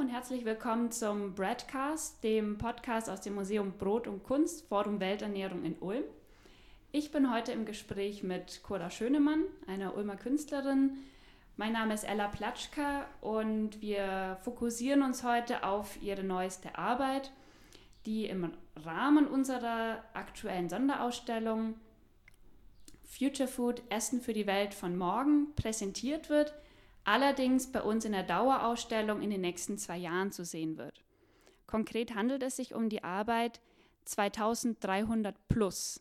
Und herzlich willkommen zum Breadcast, dem Podcast aus dem Museum Brot und Kunst, Forum Welternährung in Ulm. Ich bin heute im Gespräch mit Cora Schönemann, einer Ulmer Künstlerin. Mein Name ist Ella Platschka und wir fokussieren uns heute auf ihre neueste Arbeit, die im Rahmen unserer aktuellen Sonderausstellung Future Food Essen für die Welt von morgen präsentiert wird – allerdings bei uns in der Dauerausstellung in den nächsten zwei Jahren zu sehen wird. Konkret handelt es sich um die Arbeit 2300 Plus.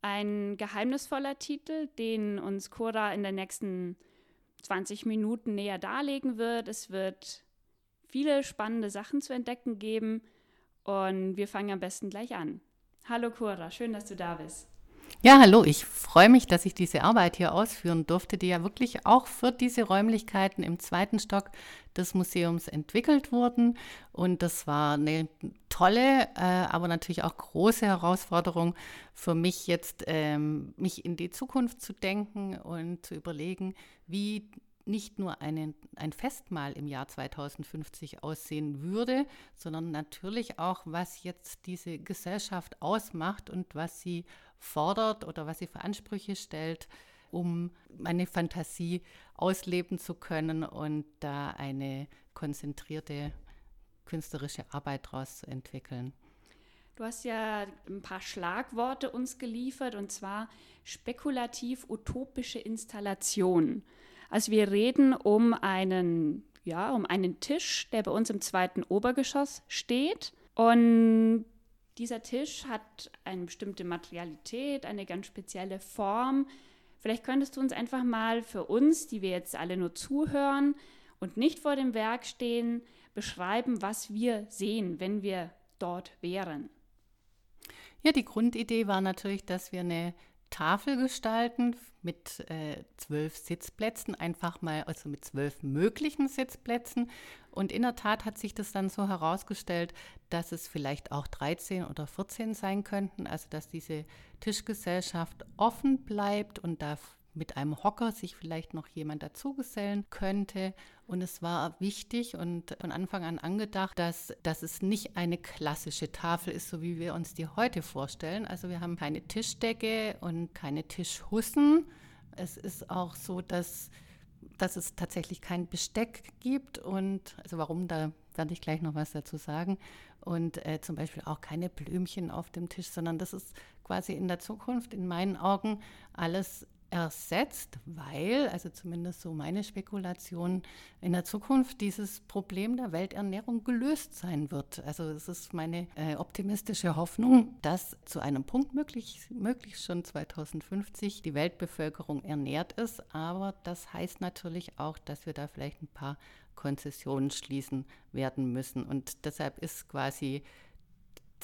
Ein geheimnisvoller Titel, den uns Cora in den nächsten 20 Minuten näher darlegen wird. Es wird viele spannende Sachen zu entdecken geben und wir fangen am besten gleich an. Hallo Cora, schön, dass du da bist. Ja, hallo, ich freue mich, dass ich diese Arbeit hier ausführen durfte, die ja wirklich auch für diese Räumlichkeiten im zweiten Stock des Museums entwickelt wurden. Und das war eine tolle, äh, aber natürlich auch große Herausforderung für mich jetzt, ähm, mich in die Zukunft zu denken und zu überlegen, wie nicht nur einen, ein Festmahl im Jahr 2050 aussehen würde, sondern natürlich auch, was jetzt diese Gesellschaft ausmacht und was sie fordert oder was sie für Ansprüche stellt, um meine Fantasie ausleben zu können und da eine konzentrierte künstlerische Arbeit daraus zu entwickeln. Du hast ja ein paar Schlagworte uns geliefert und zwar spekulativ-utopische Installationen. Also wir reden um einen, ja, um einen Tisch, der bei uns im zweiten Obergeschoss steht und dieser Tisch hat eine bestimmte Materialität, eine ganz spezielle Form. Vielleicht könntest du uns einfach mal für uns, die wir jetzt alle nur zuhören und nicht vor dem Werk stehen, beschreiben, was wir sehen, wenn wir dort wären. Ja, die Grundidee war natürlich, dass wir eine Tafel gestalten mit äh, zwölf Sitzplätzen, einfach mal, also mit zwölf möglichen Sitzplätzen. Und in der Tat hat sich das dann so herausgestellt, dass es vielleicht auch 13 oder 14 sein könnten, also dass diese Tischgesellschaft offen bleibt und da mit einem Hocker sich vielleicht noch jemand dazugesellen könnte. Und es war wichtig und von Anfang an angedacht, dass, dass es nicht eine klassische Tafel ist, so wie wir uns die heute vorstellen. Also wir haben keine Tischdecke und keine Tischhussen. Es ist auch so, dass, dass es tatsächlich kein Besteck gibt. Und also warum, da werde ich gleich noch was dazu sagen. Und äh, zum Beispiel auch keine Blümchen auf dem Tisch, sondern das ist quasi in der Zukunft in meinen Augen alles ersetzt, weil, also zumindest so meine Spekulation, in der Zukunft dieses Problem der Welternährung gelöst sein wird. Also es ist meine äh, optimistische Hoffnung, dass zu einem Punkt möglich, möglichst schon 2050 die Weltbevölkerung ernährt ist. Aber das heißt natürlich auch, dass wir da vielleicht ein paar Konzessionen schließen werden müssen. Und deshalb ist quasi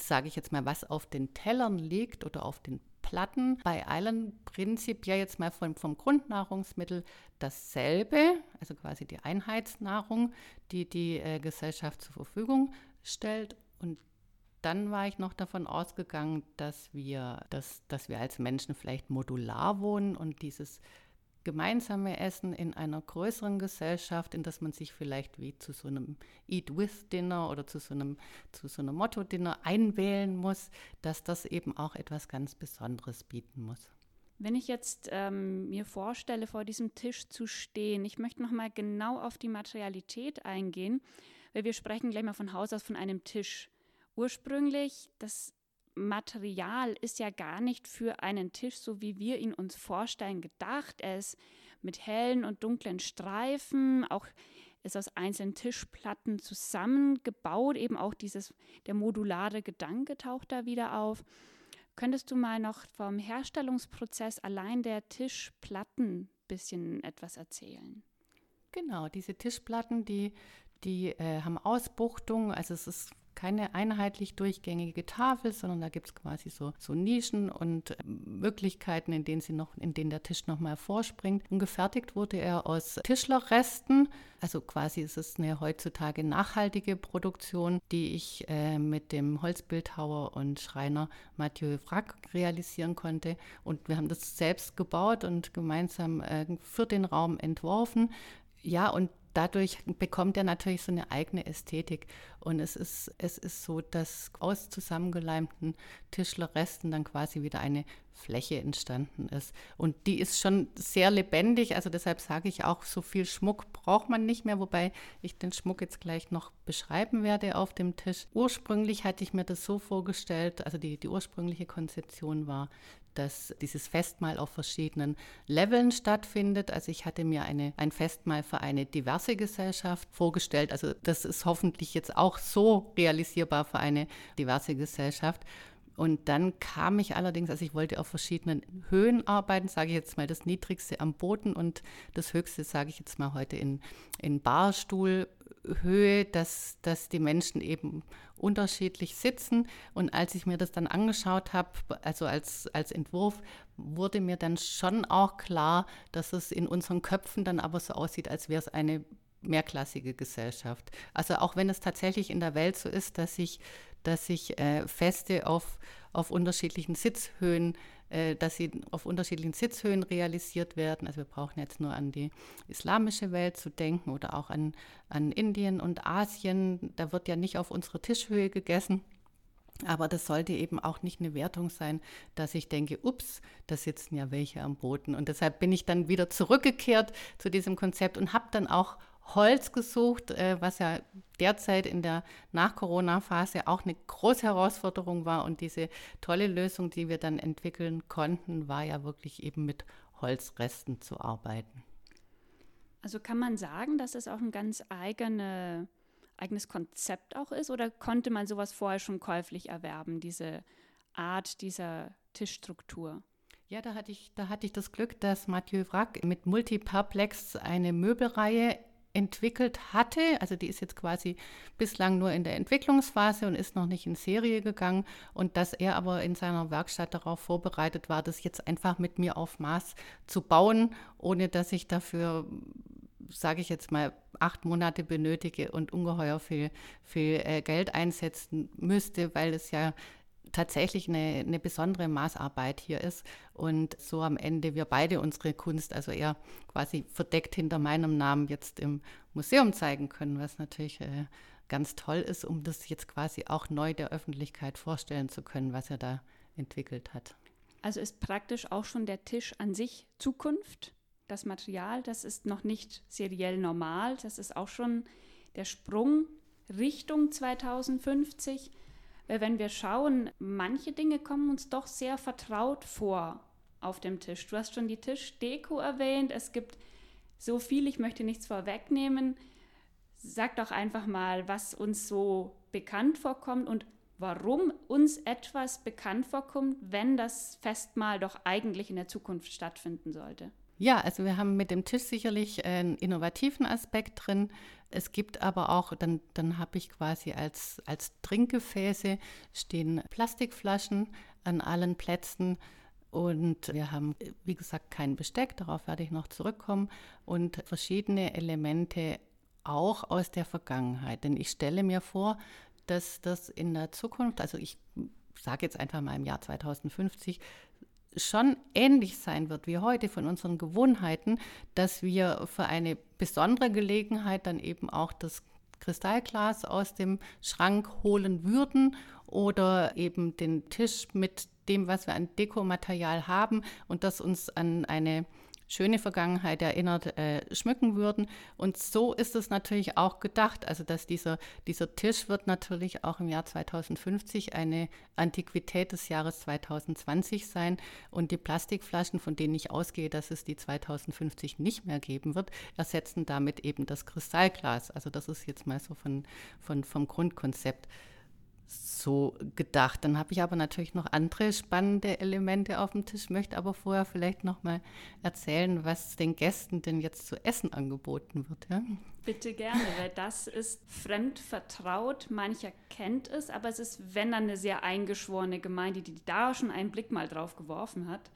sage ich jetzt mal, was auf den Tellern liegt oder auf den Platten bei allen prinzipiell jetzt mal vom, vom Grundnahrungsmittel dasselbe, also quasi die Einheitsnahrung, die die äh, Gesellschaft zur Verfügung stellt. Und dann war ich noch davon ausgegangen, dass wir, dass, dass wir als Menschen vielleicht modular wohnen und dieses gemeinsame Essen in einer größeren Gesellschaft, in das man sich vielleicht wie zu so einem Eat-with-Dinner oder zu so einem, so einem Motto-Dinner einwählen muss, dass das eben auch etwas ganz Besonderes bieten muss. Wenn ich jetzt ähm, mir vorstelle, vor diesem Tisch zu stehen, ich möchte noch mal genau auf die Materialität eingehen, weil wir sprechen gleich mal von Haus aus von einem Tisch. Ursprünglich, das Material ist ja gar nicht für einen Tisch, so wie wir ihn uns vorstellen, gedacht. Er ist mit hellen und dunklen Streifen, auch ist aus einzelnen Tischplatten zusammengebaut, eben auch dieses, der modulare Gedanke taucht da wieder auf. Könntest du mal noch vom Herstellungsprozess allein der Tischplatten ein bisschen etwas erzählen? Genau, diese Tischplatten, die, die äh, haben Ausbuchtungen, also es ist keine einheitlich durchgängige Tafel, sondern da gibt es quasi so, so Nischen und ähm, Möglichkeiten, in denen, sie noch, in denen der Tisch nochmal vorspringt. Und gefertigt wurde er aus Tischlerresten. Also quasi ist es eine heutzutage nachhaltige Produktion, die ich äh, mit dem Holzbildhauer und Schreiner Mathieu Frack realisieren konnte. Und wir haben das selbst gebaut und gemeinsam äh, für den Raum entworfen. Ja, und dadurch bekommt er natürlich so eine eigene Ästhetik. Und es ist, es ist so, dass aus zusammengeleimten Tischlerresten dann quasi wieder eine Fläche entstanden ist. Und die ist schon sehr lebendig. Also deshalb sage ich auch, so viel Schmuck braucht man nicht mehr, wobei ich den Schmuck jetzt gleich noch beschreiben werde auf dem Tisch. Ursprünglich hatte ich mir das so vorgestellt, also die, die ursprüngliche Konzeption war, dass dieses Festmahl auf verschiedenen Leveln stattfindet. Also ich hatte mir eine, ein Festmahl für eine diverse Gesellschaft vorgestellt. Also das ist hoffentlich jetzt auch so realisierbar für eine diverse Gesellschaft. Und dann kam ich allerdings, also ich wollte auf verschiedenen Höhen arbeiten, sage ich jetzt mal das niedrigste am Boden und das höchste, sage ich jetzt mal heute in, in Barstuhlhöhe, dass, dass die Menschen eben unterschiedlich sitzen. Und als ich mir das dann angeschaut habe, also als, als Entwurf, wurde mir dann schon auch klar, dass es in unseren Köpfen dann aber so aussieht, als wäre es eine mehrklassige Gesellschaft. Also auch wenn es tatsächlich in der Welt so ist, dass sich dass sich äh, Feste auf, auf unterschiedlichen Sitzhöhen, äh, dass sie auf unterschiedlichen Sitzhöhen realisiert werden. Also wir brauchen jetzt nur an die islamische Welt zu denken oder auch an, an Indien und Asien. Da wird ja nicht auf unsere Tischhöhe gegessen. Aber das sollte eben auch nicht eine Wertung sein, dass ich denke, ups, da sitzen ja welche am Boden. Und deshalb bin ich dann wieder zurückgekehrt zu diesem Konzept und habe dann auch Holz gesucht, äh, was ja derzeit in der Nach-Corona-Phase auch eine große Herausforderung war. Und diese tolle Lösung, die wir dann entwickeln konnten, war ja wirklich eben mit Holzresten zu arbeiten. Also kann man sagen, dass es auch ein ganz eigene, eigenes Konzept auch ist? Oder konnte man sowas vorher schon käuflich erwerben, diese Art dieser Tischstruktur? Ja, da hatte ich, da hatte ich das Glück, dass Mathieu Wrack mit Multiperplex eine Möbelreihe entwickelt hatte. Also die ist jetzt quasi bislang nur in der Entwicklungsphase und ist noch nicht in Serie gegangen. Und dass er aber in seiner Werkstatt darauf vorbereitet war, das jetzt einfach mit mir auf Maß zu bauen, ohne dass ich dafür, sage ich jetzt mal, acht Monate benötige und ungeheuer viel, viel äh, Geld einsetzen müsste, weil es ja tatsächlich eine, eine besondere Maßarbeit hier ist und so am Ende wir beide unsere Kunst, also eher quasi verdeckt hinter meinem Namen jetzt im Museum zeigen können, was natürlich äh, ganz toll ist, um das jetzt quasi auch neu der Öffentlichkeit vorstellen zu können, was er da entwickelt hat. Also ist praktisch auch schon der Tisch an sich Zukunft. Das Material, das ist noch nicht seriell normal, das ist auch schon der Sprung Richtung 2050. Weil wenn wir schauen, manche Dinge kommen uns doch sehr vertraut vor auf dem Tisch. Du hast schon die Tischdeko erwähnt. Es gibt so viel, ich möchte nichts vorwegnehmen. Sag doch einfach mal, was uns so bekannt vorkommt und warum uns etwas bekannt vorkommt, wenn das Festmahl doch eigentlich in der Zukunft stattfinden sollte. Ja, also wir haben mit dem Tisch sicherlich einen innovativen Aspekt drin. Es gibt aber auch, dann, dann habe ich quasi als, als Trinkgefäße stehen Plastikflaschen an allen Plätzen. Und wir haben, wie gesagt, kein Besteck, darauf werde ich noch zurückkommen. Und verschiedene Elemente auch aus der Vergangenheit. Denn ich stelle mir vor, dass das in der Zukunft, also ich sage jetzt einfach mal im Jahr 2050, schon ähnlich sein wird wie heute von unseren Gewohnheiten, dass wir für eine besondere Gelegenheit dann eben auch das Kristallglas aus dem Schrank holen würden oder eben den Tisch mit dem, was wir an Dekomaterial haben und das uns an eine schöne Vergangenheit erinnert, äh, schmücken würden. Und so ist es natürlich auch gedacht. Also dass dieser, dieser Tisch wird natürlich auch im Jahr 2050 eine Antiquität des Jahres 2020 sein. Und die Plastikflaschen, von denen ich ausgehe, dass es die 2050 nicht mehr geben wird, ersetzen damit eben das Kristallglas. Also das ist jetzt mal so von, von, vom Grundkonzept so gedacht. Dann habe ich aber natürlich noch andere spannende Elemente auf dem Tisch, möchte aber vorher vielleicht noch mal erzählen, was den Gästen denn jetzt zu essen angeboten wird. Ja? Bitte gerne, weil das ist fremd vertraut. Mancher kennt es, aber es ist, wenn dann eine sehr eingeschworene Gemeinde, die da schon einen Blick mal drauf geworfen hat.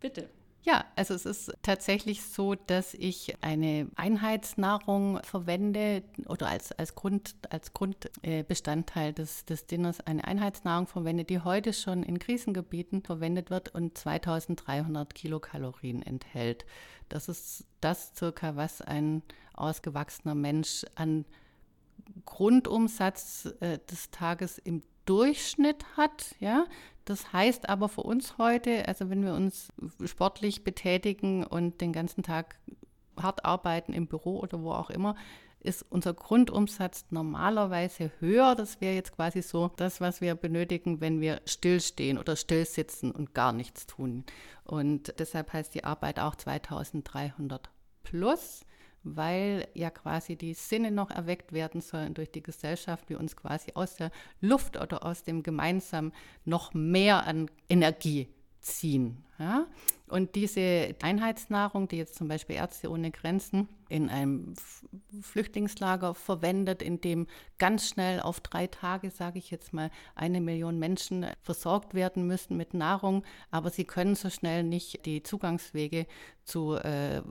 Bitte. Ja, also es ist tatsächlich so, dass ich eine Einheitsnahrung verwende oder als, als, Grund, als Grundbestandteil des, des Dinners eine Einheitsnahrung verwende, die heute schon in Krisengebieten verwendet wird und 2300 Kilokalorien enthält. Das ist das circa, was ein ausgewachsener Mensch an Grundumsatz äh, des Tages im Durchschnitt hat. Ja, das heißt aber für uns heute, also wenn wir uns sportlich betätigen und den ganzen Tag hart arbeiten im Büro oder wo auch immer, ist unser Grundumsatz normalerweise höher. Das wäre jetzt quasi so das, was wir benötigen, wenn wir stillstehen oder stillsitzen und gar nichts tun. Und deshalb heißt die Arbeit auch 2300 plus weil ja quasi die Sinne noch erweckt werden sollen durch die Gesellschaft, wir uns quasi aus der Luft oder aus dem Gemeinsamen noch mehr an Energie ziehen. Ja? Und diese Einheitsnahrung, die jetzt zum Beispiel Ärzte ohne Grenzen in einem Flüchtlingslager verwendet, in dem ganz schnell auf drei Tage, sage ich jetzt mal, eine Million Menschen versorgt werden müssen mit Nahrung, aber sie können so schnell nicht die Zugangswege zu, äh,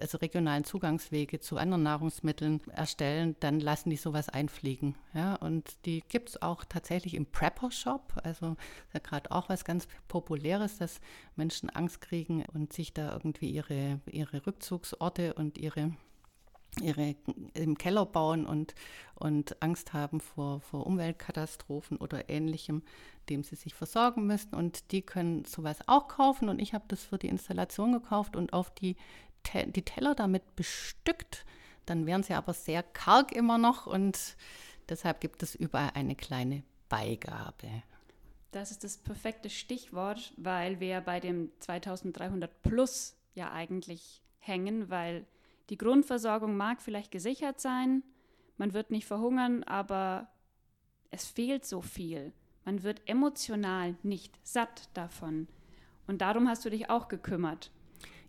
also regionalen Zugangswege zu anderen Nahrungsmitteln erstellen, dann lassen die sowas einfliegen. Ja? Und die gibt es auch tatsächlich im Prepper-Shop, also gerade auch was ganz Populäres, dass Menschen Angst kriegen und sich da irgendwie ihre, ihre Rückzugsorte und ihre ihre im Keller bauen und, und Angst haben vor, vor Umweltkatastrophen oder ähnlichem, dem sie sich versorgen müssen. Und die können sowas auch kaufen. Und ich habe das für die Installation gekauft und auf die, die Teller damit bestückt. Dann wären sie aber sehr karg immer noch und deshalb gibt es überall eine kleine Beigabe. Das ist das perfekte Stichwort, weil wir bei dem 2300 Plus ja eigentlich hängen, weil die Grundversorgung mag vielleicht gesichert sein, man wird nicht verhungern, aber es fehlt so viel. Man wird emotional nicht satt davon. Und darum hast du dich auch gekümmert.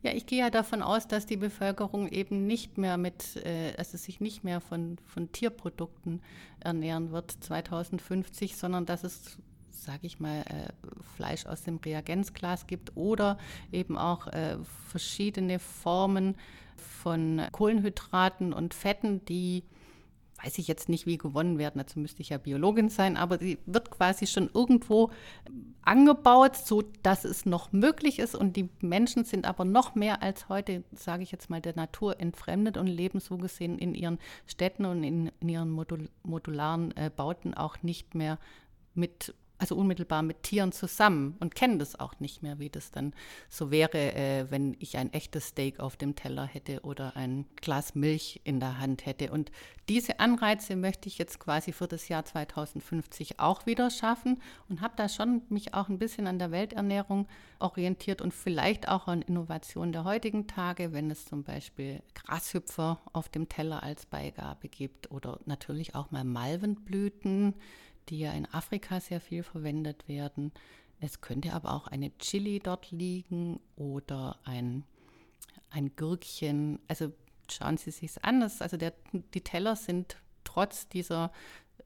Ja, ich gehe ja davon aus, dass die Bevölkerung eben nicht mehr mit, also sich nicht mehr von, von Tierprodukten ernähren wird 2050, sondern dass es sage ich mal, äh, Fleisch aus dem Reagenzglas gibt oder eben auch äh, verschiedene Formen von Kohlenhydraten und Fetten, die weiß ich jetzt nicht, wie gewonnen werden, dazu müsste ich ja Biologin sein, aber sie wird quasi schon irgendwo angebaut, so dass es noch möglich ist. Und die Menschen sind aber noch mehr als heute, sage ich jetzt mal, der Natur entfremdet und leben so gesehen in ihren Städten und in, in ihren modul modularen äh, Bauten auch nicht mehr mit also unmittelbar mit Tieren zusammen und kennen das auch nicht mehr, wie das dann so wäre, äh, wenn ich ein echtes Steak auf dem Teller hätte oder ein Glas Milch in der Hand hätte. Und diese Anreize möchte ich jetzt quasi für das Jahr 2050 auch wieder schaffen und habe da schon mich auch ein bisschen an der Welternährung orientiert und vielleicht auch an Innovationen der heutigen Tage, wenn es zum Beispiel Grashüpfer auf dem Teller als Beigabe gibt oder natürlich auch mal Malvenblüten die ja in Afrika sehr viel verwendet werden. Es könnte aber auch eine Chili dort liegen oder ein, ein Gürkchen. Also schauen Sie sich an. Das, also der, die Teller sind trotz dieser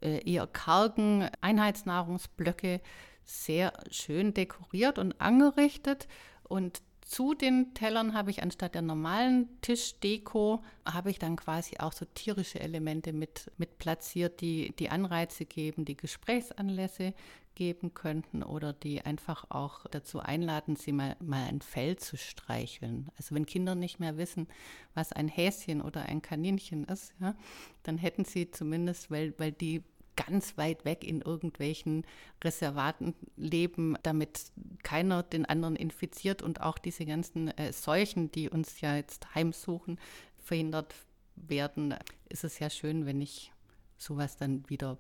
äh, eher kargen Einheitsnahrungsblöcke sehr schön dekoriert und angerichtet. Und zu den Tellern habe ich anstatt der normalen Tischdeko, habe ich dann quasi auch so tierische Elemente mit, mit platziert, die die Anreize geben, die Gesprächsanlässe geben könnten oder die einfach auch dazu einladen, sie mal, mal ein Fell zu streicheln. Also wenn Kinder nicht mehr wissen, was ein Häschen oder ein Kaninchen ist, ja, dann hätten sie zumindest, weil, weil die ganz weit weg in irgendwelchen Reservaten leben, damit keiner den anderen infiziert und auch diese ganzen äh, Seuchen, die uns ja jetzt heimsuchen, verhindert werden, ist es ja schön, wenn ich sowas dann wieder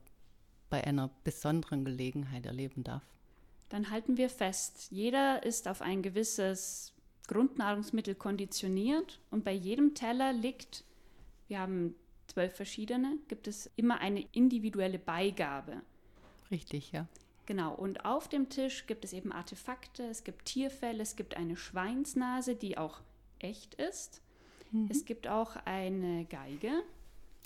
bei einer besonderen Gelegenheit erleben darf. Dann halten wir fest, jeder ist auf ein gewisses Grundnahrungsmittel konditioniert und bei jedem Teller liegt, wir haben zwölf verschiedene, gibt es immer eine individuelle Beigabe. Richtig, ja. Genau, und auf dem Tisch gibt es eben Artefakte, es gibt Tierfälle, es gibt eine Schweinsnase, die auch echt ist. Mhm. Es gibt auch eine Geige,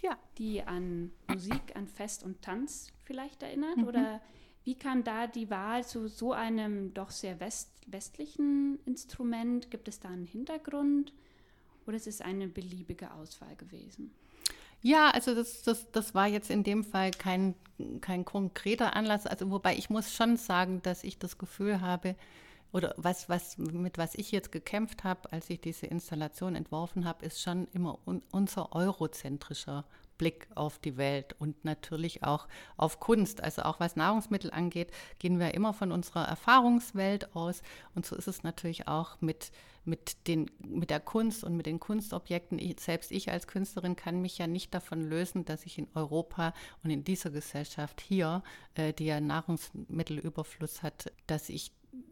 ja. die an Musik, an Fest und Tanz vielleicht erinnert. Mhm. Oder Wie kam da die Wahl zu so einem doch sehr west westlichen Instrument? Gibt es da einen Hintergrund oder ist es eine beliebige Auswahl gewesen? Ja, also das, das, das war jetzt in dem Fall kein, kein konkreter Anlass. Also wobei ich muss schon sagen, dass ich das Gefühl habe, oder was, was, mit was ich jetzt gekämpft habe, als ich diese Installation entworfen habe, ist schon immer un, unser eurozentrischer Blick auf die Welt und natürlich auch auf Kunst. Also auch was Nahrungsmittel angeht, gehen wir immer von unserer Erfahrungswelt aus. Und so ist es natürlich auch mit, mit, den, mit der Kunst und mit den Kunstobjekten. Ich, selbst ich als Künstlerin kann mich ja nicht davon lösen, dass ich in Europa und in dieser Gesellschaft hier, äh, die ja Nahrungsmittelüberfluss hat, dass ich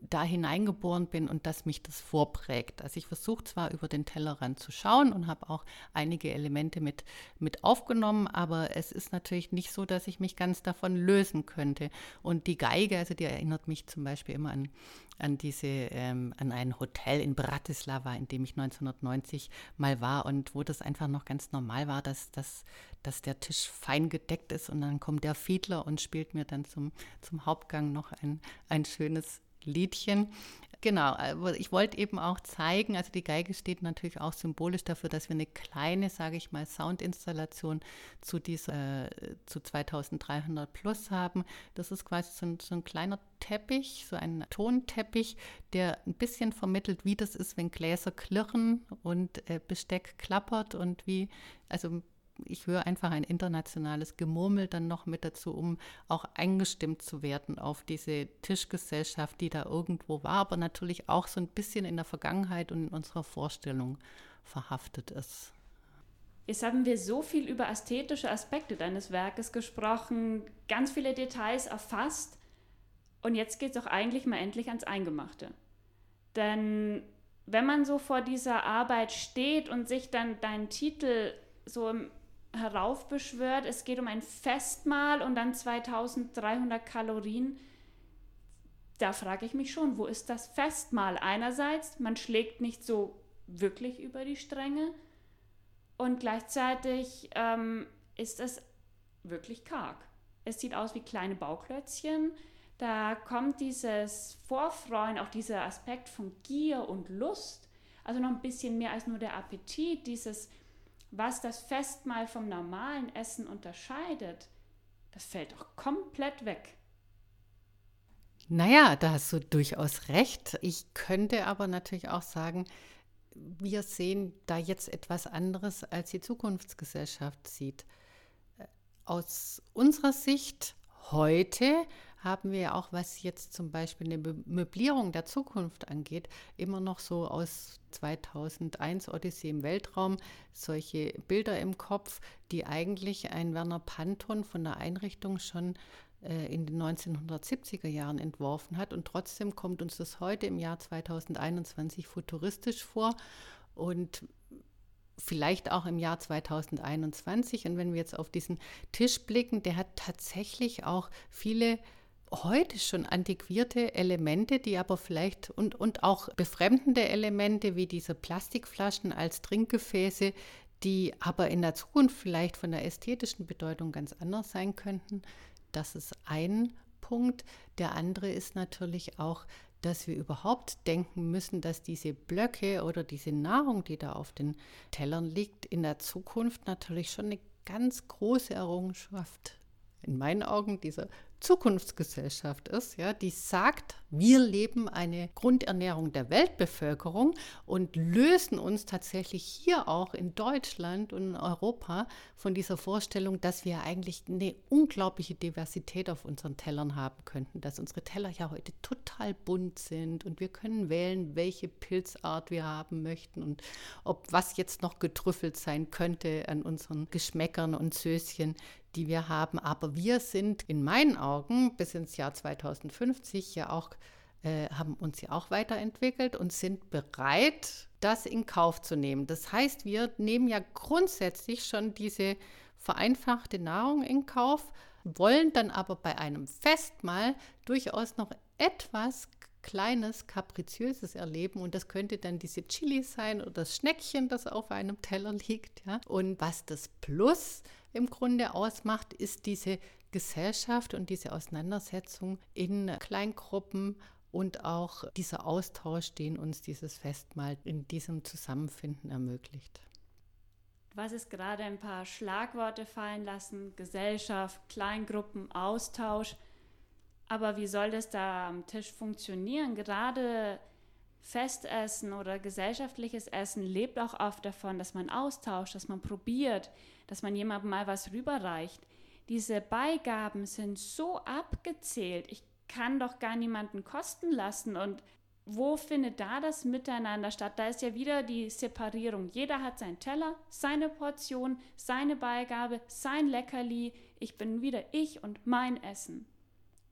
da hineingeboren bin und dass mich das vorprägt. Also ich versuche zwar über den Tellerrand zu schauen und habe auch einige Elemente mit, mit aufgenommen, aber es ist natürlich nicht so, dass ich mich ganz davon lösen könnte. Und die Geige, also die erinnert mich zum Beispiel immer an, an diese, ähm, an ein Hotel in Bratislava, in dem ich 1990 mal war und wo das einfach noch ganz normal war, dass, dass, dass der Tisch fein gedeckt ist und dann kommt der Fiedler und spielt mir dann zum, zum Hauptgang noch ein, ein schönes Liedchen. Genau, ich wollte eben auch zeigen, also die Geige steht natürlich auch symbolisch dafür, dass wir eine kleine, sage ich mal, Soundinstallation zu dieser, äh, zu 2300 plus haben. Das ist quasi so ein, so ein kleiner Teppich, so ein Tonteppich, der ein bisschen vermittelt, wie das ist, wenn Gläser klirren und äh, Besteck klappert und wie, also ich höre einfach ein internationales Gemurmel dann noch mit dazu, um auch eingestimmt zu werden auf diese Tischgesellschaft, die da irgendwo war, aber natürlich auch so ein bisschen in der Vergangenheit und in unserer Vorstellung verhaftet ist. Jetzt haben wir so viel über ästhetische Aspekte deines Werkes gesprochen, ganz viele Details erfasst und jetzt geht es auch eigentlich mal endlich ans Eingemachte. Denn wenn man so vor dieser Arbeit steht und sich dann deinen Titel so im heraufbeschwört, es geht um ein Festmahl und dann 2300 Kalorien. Da frage ich mich schon, wo ist das Festmahl? Einerseits, man schlägt nicht so wirklich über die Stränge und gleichzeitig ähm, ist es wirklich karg. Es sieht aus wie kleine Bauklötzchen. Da kommt dieses Vorfreuen, auch dieser Aspekt von Gier und Lust, also noch ein bisschen mehr als nur der Appetit, dieses was das Festmahl vom normalen Essen unterscheidet, das fällt doch komplett weg. Naja, da hast du durchaus recht. Ich könnte aber natürlich auch sagen, wir sehen da jetzt etwas anderes, als die Zukunftsgesellschaft sieht. Aus unserer Sicht heute haben wir ja auch, was jetzt zum Beispiel eine Möblierung der Zukunft angeht, immer noch so aus 2001 Odyssee im Weltraum solche Bilder im Kopf, die eigentlich ein Werner Panton von der Einrichtung schon äh, in den 1970er Jahren entworfen hat. Und trotzdem kommt uns das heute im Jahr 2021 futuristisch vor. Und vielleicht auch im Jahr 2021. Und wenn wir jetzt auf diesen Tisch blicken, der hat tatsächlich auch viele heute schon antiquierte Elemente, die aber vielleicht und, und auch befremdende Elemente wie diese Plastikflaschen als Trinkgefäße, die aber in der Zukunft vielleicht von der ästhetischen Bedeutung ganz anders sein könnten. Das ist ein Punkt. Der andere ist natürlich auch, dass wir überhaupt denken müssen, dass diese Blöcke oder diese Nahrung, die da auf den Tellern liegt, in der Zukunft natürlich schon eine ganz große Errungenschaft in meinen Augen dieser Zukunftsgesellschaft ist, ja, die sagt, wir leben eine Grundernährung der Weltbevölkerung und lösen uns tatsächlich hier auch in Deutschland und in Europa von dieser Vorstellung, dass wir eigentlich eine unglaubliche Diversität auf unseren Tellern haben könnten, dass unsere Teller ja heute total bunt sind und wir können wählen, welche Pilzart wir haben möchten und ob was jetzt noch getrüffelt sein könnte an unseren Geschmäckern und Söschen die wir haben. Aber wir sind in meinen Augen bis ins Jahr 2050 ja auch, äh, haben uns ja auch weiterentwickelt und sind bereit, das in Kauf zu nehmen. Das heißt, wir nehmen ja grundsätzlich schon diese vereinfachte Nahrung in Kauf, wollen dann aber bei einem Festmahl durchaus noch etwas kleines, kapriziöses erleben und das könnte dann diese Chili sein oder das Schneckchen, das auf einem Teller liegt. Ja? Und was das Plus im Grunde ausmacht, ist diese Gesellschaft und diese Auseinandersetzung in Kleingruppen und auch dieser Austausch, den uns dieses Festmahl in diesem Zusammenfinden ermöglicht. Was ist gerade ein paar Schlagworte fallen lassen, Gesellschaft, Kleingruppen, Austausch. Aber wie soll das da am Tisch funktionieren? Gerade Festessen oder gesellschaftliches Essen lebt auch oft davon, dass man austauscht, dass man probiert, dass man jemandem mal was rüberreicht. Diese Beigaben sind so abgezählt. Ich kann doch gar niemanden kosten lassen. Und wo findet da das Miteinander statt? Da ist ja wieder die Separierung. Jeder hat seinen Teller, seine Portion, seine Beigabe, sein Leckerli. Ich bin wieder ich und mein Essen.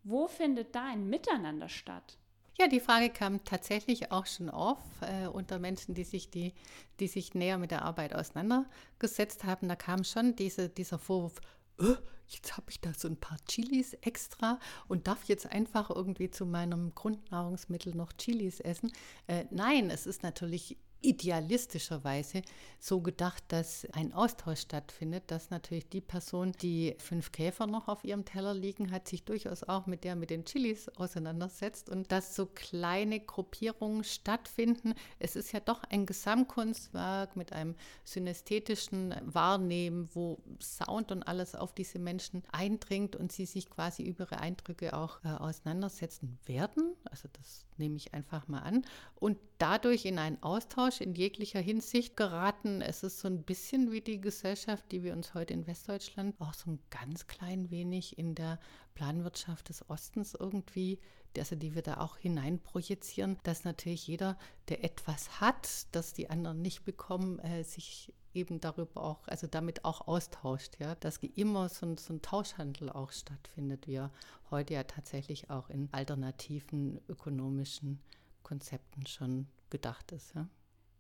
Wo findet da ein Miteinander statt? Ja, die Frage kam tatsächlich auch schon auf äh, unter Menschen, die sich, die, die sich näher mit der Arbeit auseinandergesetzt haben. Da kam schon diese, dieser Vorwurf, äh, jetzt habe ich da so ein paar Chilis extra und darf jetzt einfach irgendwie zu meinem Grundnahrungsmittel noch Chilis essen. Äh, nein, es ist natürlich idealistischerweise so gedacht, dass ein Austausch stattfindet, dass natürlich die Person, die fünf Käfer noch auf ihrem Teller liegen hat, sich durchaus auch mit der mit den Chilis auseinandersetzt und dass so kleine Gruppierungen stattfinden. Es ist ja doch ein Gesamtkunstwerk mit einem synästhetischen Wahrnehmen, wo Sound und alles auf diese Menschen eindringt und sie sich quasi über ihre Eindrücke auch äh, auseinandersetzen werden. Also das nehme ich einfach mal an. Und dadurch in einen Austausch in jeglicher Hinsicht geraten. Es ist so ein bisschen wie die Gesellschaft, die wir uns heute in Westdeutschland auch so ein ganz klein wenig in der Planwirtschaft des Ostens irgendwie, also die wir da auch hineinprojizieren, dass natürlich jeder, der etwas hat, das die anderen nicht bekommen, äh, sich eben darüber auch, also damit auch austauscht, ja, dass immer so ein, so ein Tauschhandel auch stattfindet, wie er heute ja tatsächlich auch in alternativen ökonomischen Konzepten schon gedacht ist. Ja.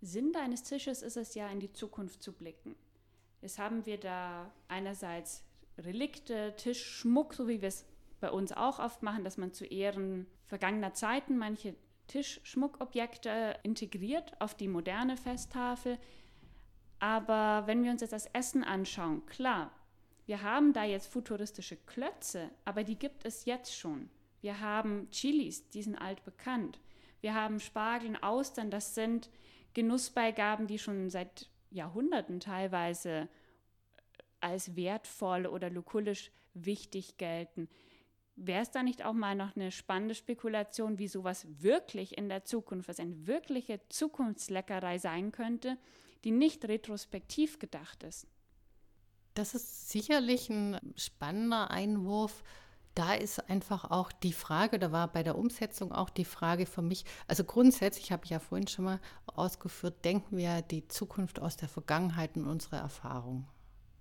Sinn deines Tisches ist es ja, in die Zukunft zu blicken. Jetzt haben wir da einerseits Relikte, Tischschmuck, so wie wir es bei uns auch oft machen, dass man zu Ehren vergangener Zeiten manche Tischschmuckobjekte integriert auf die moderne Festtafel. Aber wenn wir uns jetzt das Essen anschauen, klar, wir haben da jetzt futuristische Klötze, aber die gibt es jetzt schon. Wir haben Chilis, die sind altbekannt. Wir haben Spargeln, Austern, das sind Genussbeigaben, die schon seit Jahrhunderten teilweise als wertvoll oder lukullisch wichtig gelten. Wäre es da nicht auch mal noch eine spannende Spekulation, wie sowas wirklich in der Zukunft, was eine wirkliche Zukunftsleckerei sein könnte, die nicht retrospektiv gedacht ist. Das ist sicherlich ein spannender Einwurf. Da ist einfach auch die Frage, da war bei der Umsetzung auch die Frage für mich, also grundsätzlich habe ich ja vorhin schon mal ausgeführt, denken wir die Zukunft aus der Vergangenheit und unsere Erfahrung.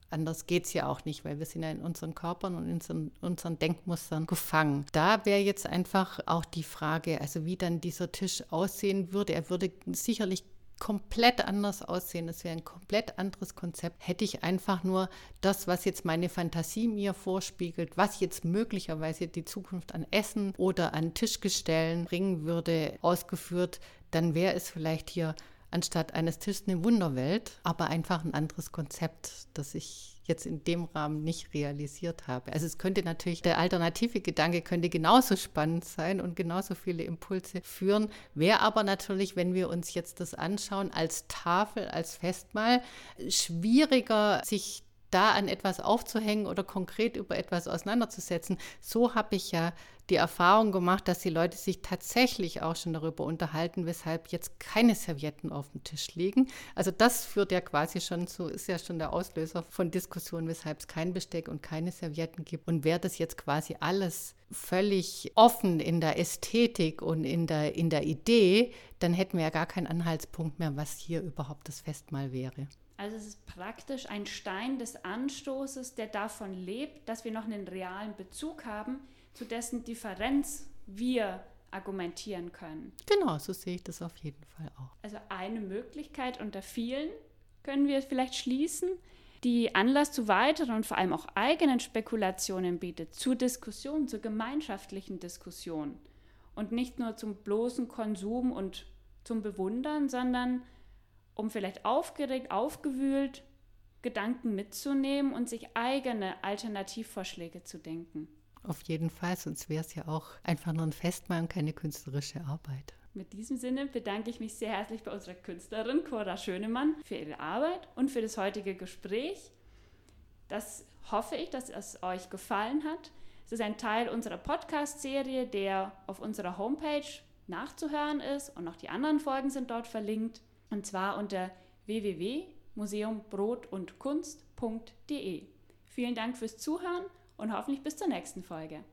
Anders geht es ja auch nicht, weil wir sind ja in unseren Körpern und in unseren, unseren Denkmustern gefangen. Da wäre jetzt einfach auch die Frage, also wie dann dieser Tisch aussehen würde. Er würde sicherlich komplett anders aussehen. Es wäre ein komplett anderes Konzept. Hätte ich einfach nur das, was jetzt meine Fantasie mir vorspiegelt, was jetzt möglicherweise die Zukunft an Essen oder an Tischgestellen bringen würde, ausgeführt, dann wäre es vielleicht hier anstatt eines Tisches eine Wunderwelt, aber einfach ein anderes Konzept, das ich jetzt in dem Rahmen nicht realisiert habe. Also es könnte natürlich, der alternative Gedanke könnte genauso spannend sein und genauso viele Impulse führen, wäre aber natürlich, wenn wir uns jetzt das anschauen, als Tafel, als Festmahl, schwieriger, sich da an etwas aufzuhängen oder konkret über etwas auseinanderzusetzen. So habe ich ja die Erfahrung gemacht, dass die Leute sich tatsächlich auch schon darüber unterhalten, weshalb jetzt keine Servietten auf dem Tisch liegen. Also das führt ja quasi schon zu, ist ja schon der Auslöser von Diskussionen, weshalb es kein Besteck und keine Servietten gibt. Und wäre das jetzt quasi alles völlig offen in der Ästhetik und in der, in der Idee, dann hätten wir ja gar keinen Anhaltspunkt mehr, was hier überhaupt das Festmahl wäre. Also es ist praktisch ein Stein des Anstoßes, der davon lebt, dass wir noch einen realen Bezug haben, zu dessen Differenz wir argumentieren können. Genau, so sehe ich das auf jeden Fall auch. Also eine Möglichkeit unter vielen können wir vielleicht schließen, die Anlass zu weiteren und vor allem auch eigenen Spekulationen bietet, zur Diskussion, zur gemeinschaftlichen Diskussion und nicht nur zum bloßen Konsum und zum Bewundern, sondern um vielleicht aufgeregt, aufgewühlt Gedanken mitzunehmen und sich eigene Alternativvorschläge zu denken. Auf jeden Fall, sonst wäre es ja auch einfach nur ein Festmahl und keine künstlerische Arbeit. Mit diesem Sinne bedanke ich mich sehr herzlich bei unserer Künstlerin Cora Schönemann für ihre Arbeit und für das heutige Gespräch. Das hoffe ich, dass es euch gefallen hat. Es ist ein Teil unserer Podcast-Serie, der auf unserer Homepage nachzuhören ist und auch die anderen Folgen sind dort verlinkt. Und zwar unter www.museumbrotundkunst.de. Vielen Dank fürs Zuhören und hoffentlich bis zur nächsten Folge.